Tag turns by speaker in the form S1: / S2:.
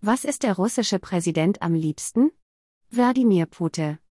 S1: Was ist der russische Präsident am liebsten? Wladimir Putin.